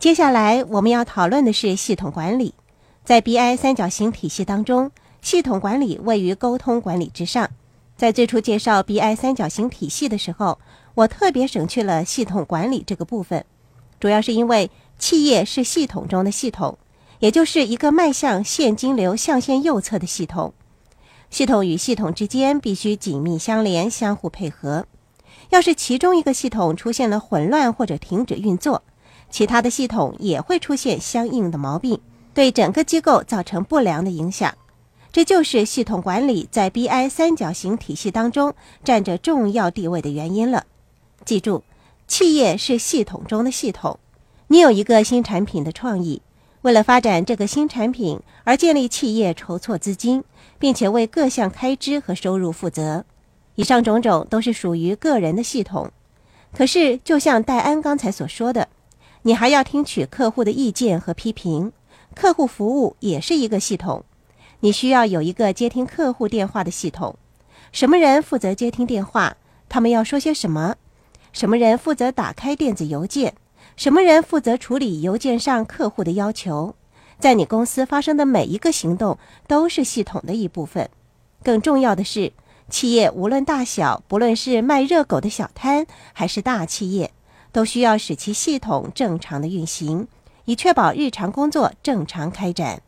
接下来我们要讨论的是系统管理。在 BI 三角形体系当中，系统管理位于沟通管理之上。在最初介绍 BI 三角形体系的时候，我特别省去了系统管理这个部分，主要是因为企业是系统中的系统，也就是一个迈向现金流象限右侧的系统。系统与系统之间必须紧密相连、相互配合。要是其中一个系统出现了混乱或者停止运作，其他的系统也会出现相应的毛病，对整个机构造成不良的影响。这就是系统管理在 BI 三角形体系当中占着重要地位的原因了。记住，企业是系统中的系统。你有一个新产品的创意，为了发展这个新产品而建立企业筹措资金，并且为各项开支和收入负责。以上种种都是属于个人的系统。可是，就像戴安刚才所说的，你还要听取客户的意见和批评。客户服务也是一个系统。你需要有一个接听客户电话的系统，什么人负责接听电话？他们要说些什么？什么人负责打开电子邮件？什么人负责处理邮件上客户的要求？在你公司发生的每一个行动都是系统的一部分。更重要的是，企业无论大小，不论是卖热狗的小摊还是大企业，都需要使其系统正常的运行，以确保日常工作正常开展。